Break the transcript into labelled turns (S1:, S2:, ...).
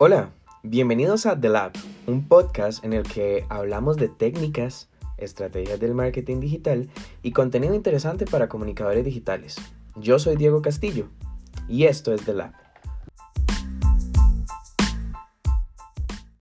S1: Hola, bienvenidos a The Lab, un podcast en el que hablamos de técnicas, estrategias del marketing digital y contenido interesante para comunicadores digitales. Yo soy Diego Castillo y esto es The Lab.